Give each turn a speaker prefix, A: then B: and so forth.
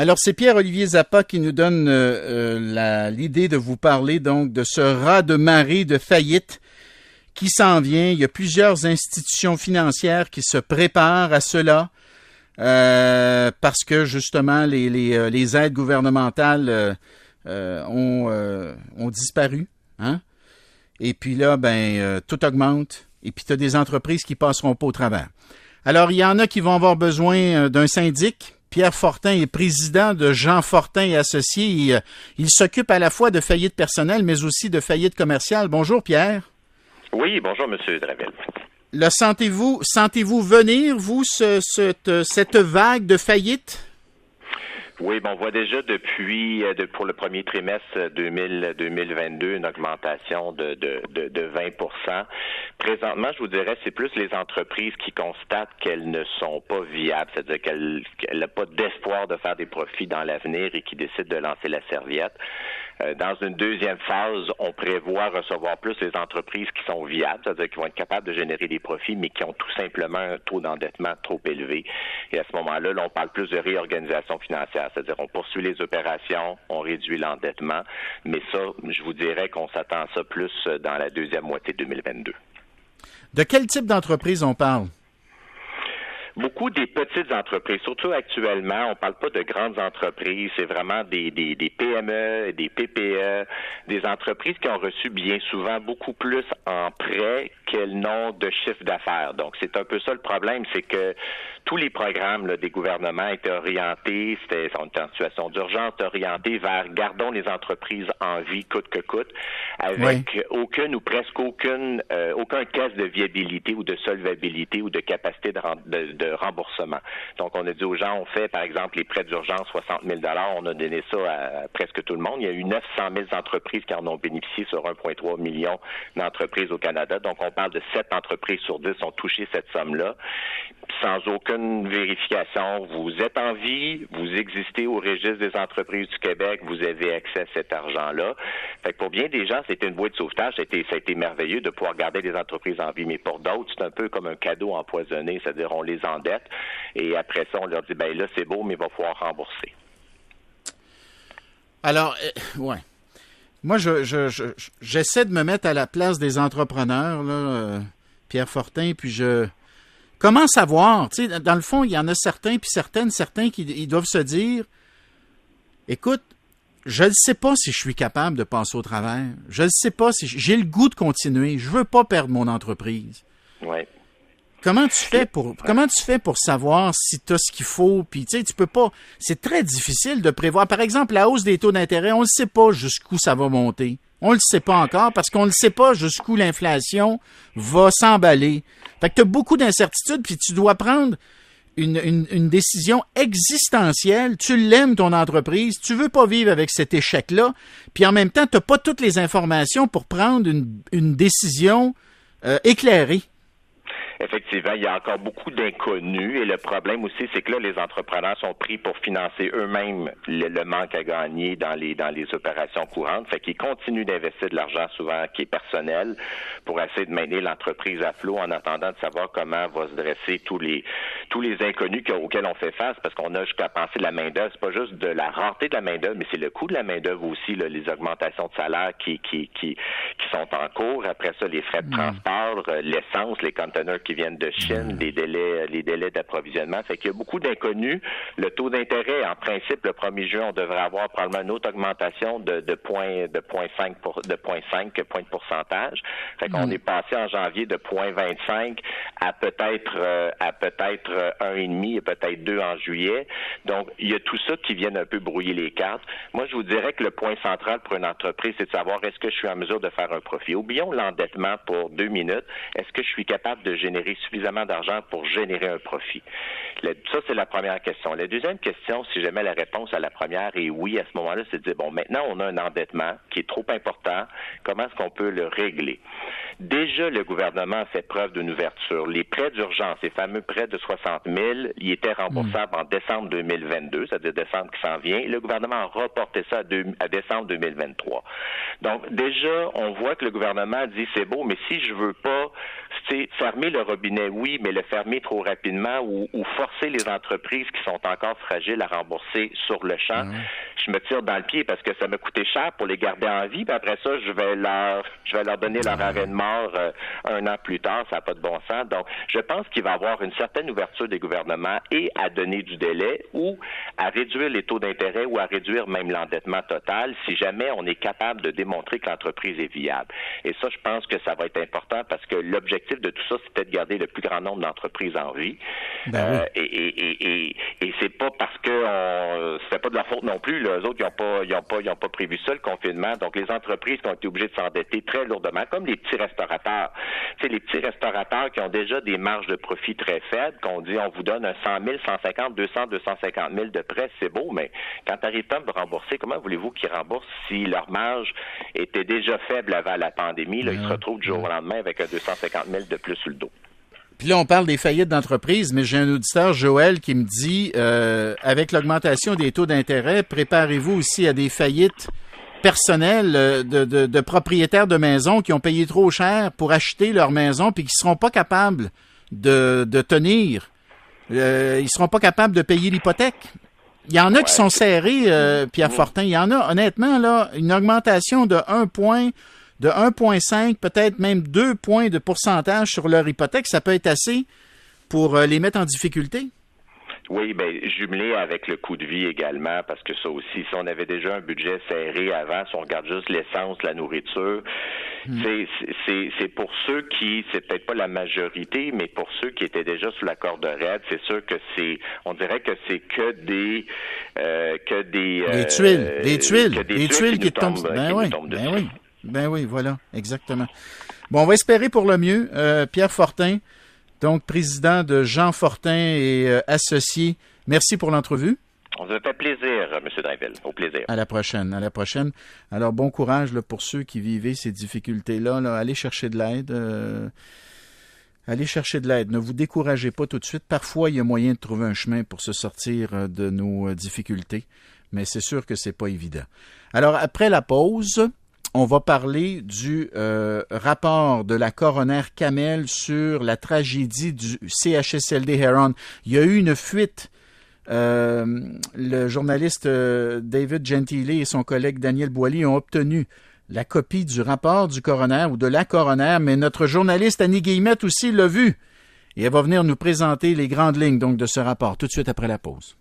A: Alors, c'est Pierre-Olivier Zappa qui nous donne euh, euh, l'idée de vous parler donc de ce rat de marée de faillite qui s'en vient. Il y a plusieurs institutions financières qui se préparent à cela euh, parce que justement les, aides gouvernementales ont, ont disparu. Hein? Et puis là, ben, tout augmente. Et puis tu as des entreprises qui passeront pas au travers. Alors, il y en a qui vont avoir besoin d'un syndic Pierre Fortin est président de Jean Fortin et Associés. Euh, il, s'occupe à la fois de faillite personnelle, mais aussi de faillite commerciale. Bonjour, Pierre.
B: Oui, bonjour, Monsieur Dravel.
A: Le sentez-vous, sentez-vous venir, vous, cette vague de faillite?
B: Oui, bon, on voit déjà depuis euh, pour le premier trimestre 2000, 2022 une augmentation de, de, de, 20 Présentement, je vous dirais, c'est plus les entreprises qui constatent qu'elles ne sont pas viables, c'est-à-dire qu'elles n'ont pas d'espoir de faire des profits dans l'avenir et qui décident de lancer la serviette. Euh, dans une deuxième phase, on prévoit recevoir plus les entreprises qui sont viables, c'est-à-dire qui vont être capables de générer des profits, mais qui ont tout simplement un taux d'endettement trop élevé. Et à ce moment-là, là, on parle plus de réorganisation financière, c'est-à-dire on poursuit les opérations, on réduit l'endettement, mais ça, je vous dirais qu'on s'attend à ça plus dans la deuxième moitié de 2022.
A: De quel type d'entreprise on parle?
B: Beaucoup des petites entreprises, surtout actuellement, on ne parle pas de grandes entreprises, c'est vraiment des, PME, des PPE, des entreprises qui ont reçu bien souvent beaucoup plus en prêts qu'elles n'ont de chiffre d'affaires. Donc, c'est un peu ça le problème, c'est que tous les programmes des gouvernements étaient orientés, c'était en situation d'urgence, orientés vers gardons les entreprises en vie coûte que coûte, avec aucune ou presque aucune euh, aucun caisse de viabilité ou de solvabilité ou de capacité de, de, remboursement. Donc, on a dit aux gens, on fait par exemple les prêts d'urgence 60 000 on a donné ça à, presque tout le monde. Il y a eu 900 000 entreprises qui en ont bénéficié sur 1,3 million d'entreprises au Canada. Donc, on parle de 7 entreprises sur 10 ont touché cette somme-là sans aucune vérification. Vous êtes en vie, vous existez au registre des entreprises du Québec, vous avez accès à cet argent-là. Fait pour bien des gens, c'était une boîte de sauvetage, ça a, été, merveilleux de pouvoir garder des entreprises en vie. Mais pour d'autres, c'est un peu comme un cadeau empoisonné, c'est-à-dire on les endette et après ça, on leur dit, ben là, c'est beau, mais il va falloir rembourser.
A: Alors, euh, ouais. Moi, je, j'essaie de me mettre à la place des entrepreneurs, euh, Pierre Fortin, puis je, Comment savoir? dans le fond, il y en a certains, puis certaines, certains qui ils doivent se dire Écoute, je ne sais pas si je suis capable de passer au travers. Je ne sais pas si j'ai le goût de continuer. Je veux pas perdre mon entreprise.
B: Ouais.
A: Comment tu fais pour comment tu fais pour savoir si tu as ce qu'il faut? Puis tu sais tu peux pas c'est très difficile de prévoir par exemple la hausse des taux d'intérêt on ne sait pas jusqu'où ça va monter on le sait pas encore parce qu'on ne sait pas jusqu'où l'inflation va s'emballer fait que tu as beaucoup d'incertitudes, puis tu dois prendre une, une, décision existentielle. Tu l'aimes, ton entreprise, tu veux pas vivre avec cet échec-là, puis en même temps, tu n'as pas toutes les informations pour prendre une, une décision euh, éclairée
B: effectivement, il y a encore beaucoup d'inconnus et le problème aussi, c'est que là, les entrepreneurs sont pris pour financer eux-mêmes le, manque à gagner dans les dans les opérations courantes. Fait qu'ils continuent d'investir de l'argent souvent qui est personnel pour essayer de maintenir l'entreprise à flot en attendant de savoir comment va se dresser tous les tous les inconnus auxquels on fait face parce qu'on a jusqu'à penser la main d'œuvre. C'est pas juste de la rareté de la main d'œuvre, mais c'est le coût de la main d'œuvre aussi, là, les augmentations de salaire qui qui qui qui sont en cours. Après ça, les frais de mmh. transport, euh, l'essence, les conteneurs qui viennent de Chine, les délais, les délais d'approvisionnement. Fait qu'il y a beaucoup d'inconnus. Le taux d'intérêt, en principe, le 1er juin, on devrait avoir probablement une autre augmentation de, de point, de point 5 pour, de point 5 point de pourcentage. Fait qu'on mm. est passé en janvier de point 25 à peut-être, euh, à peut-être euh, un et demi et peut-être deux en juillet. Donc, il y a tout ça qui vient un peu brouiller les cartes. Moi, je vous dirais que le point central pour une entreprise, c'est de savoir est-ce que je suis en mesure de faire un profit. Oublions l'endettement pour deux minutes. Est-ce que je suis capable de générer suffisamment d'argent pour générer un profit? ça, c'est la première question. La deuxième question, si jamais la réponse à la première est oui, à ce moment-là, c'est de dire, bon, maintenant, on a un endettement qui est trop important. Comment est-ce qu'on peut le régler? Déjà, le gouvernement a fait preuve d'une ouverture. Les prêts d'urgence, ces fameux prêts de 60 000, ils étaient remboursables en décembre 2022, c'est-à-dire décembre qui s'en vient. le gouvernement a reporté ça à, décembre 2023. Donc, déjà, on voit que le gouvernement dit, c'est beau, mais si je veux pas fermer le robinet, oui, mais le fermer trop rapidement ou, forcer les entreprises qui sont encore fragiles à rembourser sur le champ, je me tire dans le pied parce que ça m'a coûté cher pour les garder en vie. Puis après ça, je vais leur, je vais leur donner leur arrêt de mort euh, un an plus tard. Ça n'a pas de bon sens. Donc, je pense qu'il va y avoir une certaine ouverture des gouvernements et à donner du délai ou à réduire les taux d'intérêt ou à réduire même l'endettement total si jamais on est capable de démontrer que l'entreprise est viable. Et ça, je pense que ça va être important parce que l'objectif de tout ça, c'était de garder le plus grand nombre d'entreprises en vie. Ben euh, et, et, et, et c'est pas parce que on, c'était pas de leur faute non plus. Les autres, ils n'ont pas, ils ont pas, ils ont pas prévu ça le confinement. Donc les entreprises qui ont été obligées de s'endetter très lourdement, comme les petits restaurateurs. Tu sais, les petits restaurateurs qui ont déjà des marges de profit très faibles, qu'on dit on vous donne un 100 000, 150, 200, 250 000 de prêts, c'est beau, mais quand pas à me rembourser, comment voulez-vous qu'ils remboursent si leur marge était déjà faible avant la pandémie? Là, ils se retrouvent du jour au lendemain avec un 250 000 de plus sur le dos.
A: Puis là, on parle des faillites d'entreprise, mais j'ai un auditeur, Joël, qui me dit, euh, avec l'augmentation des taux d'intérêt, préparez-vous aussi à des faillites personnelles euh, de, de, propriétaires de maisons qui ont payé trop cher pour acheter leur maison puis qui seront pas capables de, de tenir. Euh, ils seront pas capables de payer l'hypothèque. Il y en a qui sont serrés, euh, Pierre Fortin. Il y en a, honnêtement, là, une augmentation de un point de 1,5, peut-être même 2 points de pourcentage sur leur hypothèque, ça peut être assez pour euh, les mettre en difficulté?
B: Oui, ben jumelé avec le coût de vie également, parce que ça aussi, si on avait déjà un budget serré avant, si on regarde juste l'essence, la nourriture, hmm. c'est pour ceux qui, c'est peut-être pas la majorité, mais pour ceux qui étaient déjà sous la corde raide, c'est sûr que c'est, on dirait que c'est que des, euh, que des,
A: des tuiles, des tuiles, des, tuiles, qui, tombent, ben oui, ben oui. Ben oui, voilà, exactement. Bon, on va espérer pour le mieux. Euh, Pierre Fortin, donc président de Jean Fortin et euh, associé. Merci pour l'entrevue.
B: On se fait plaisir, M. Drainville. Au plaisir.
A: À la prochaine. À la prochaine. Alors, bon courage là, pour ceux qui vivaient ces difficultés-là. Là. Allez chercher de l'aide. Euh, allez chercher de l'aide. Ne vous découragez pas tout de suite. Parfois, il y a moyen de trouver un chemin pour se sortir de nos difficultés, mais c'est sûr que c'est pas évident. Alors, après la pause, on va parler du euh, rapport de la coroner Kamel sur la tragédie du CHSLD Heron. Il y a eu une fuite. Euh, le journaliste euh, David Gentile et son collègue Daniel Boily ont obtenu la copie du rapport du coroner ou de la coroner, mais notre journaliste Annie Guillemette aussi l'a vu. Et elle va venir nous présenter les grandes lignes donc de ce rapport tout de suite après la pause.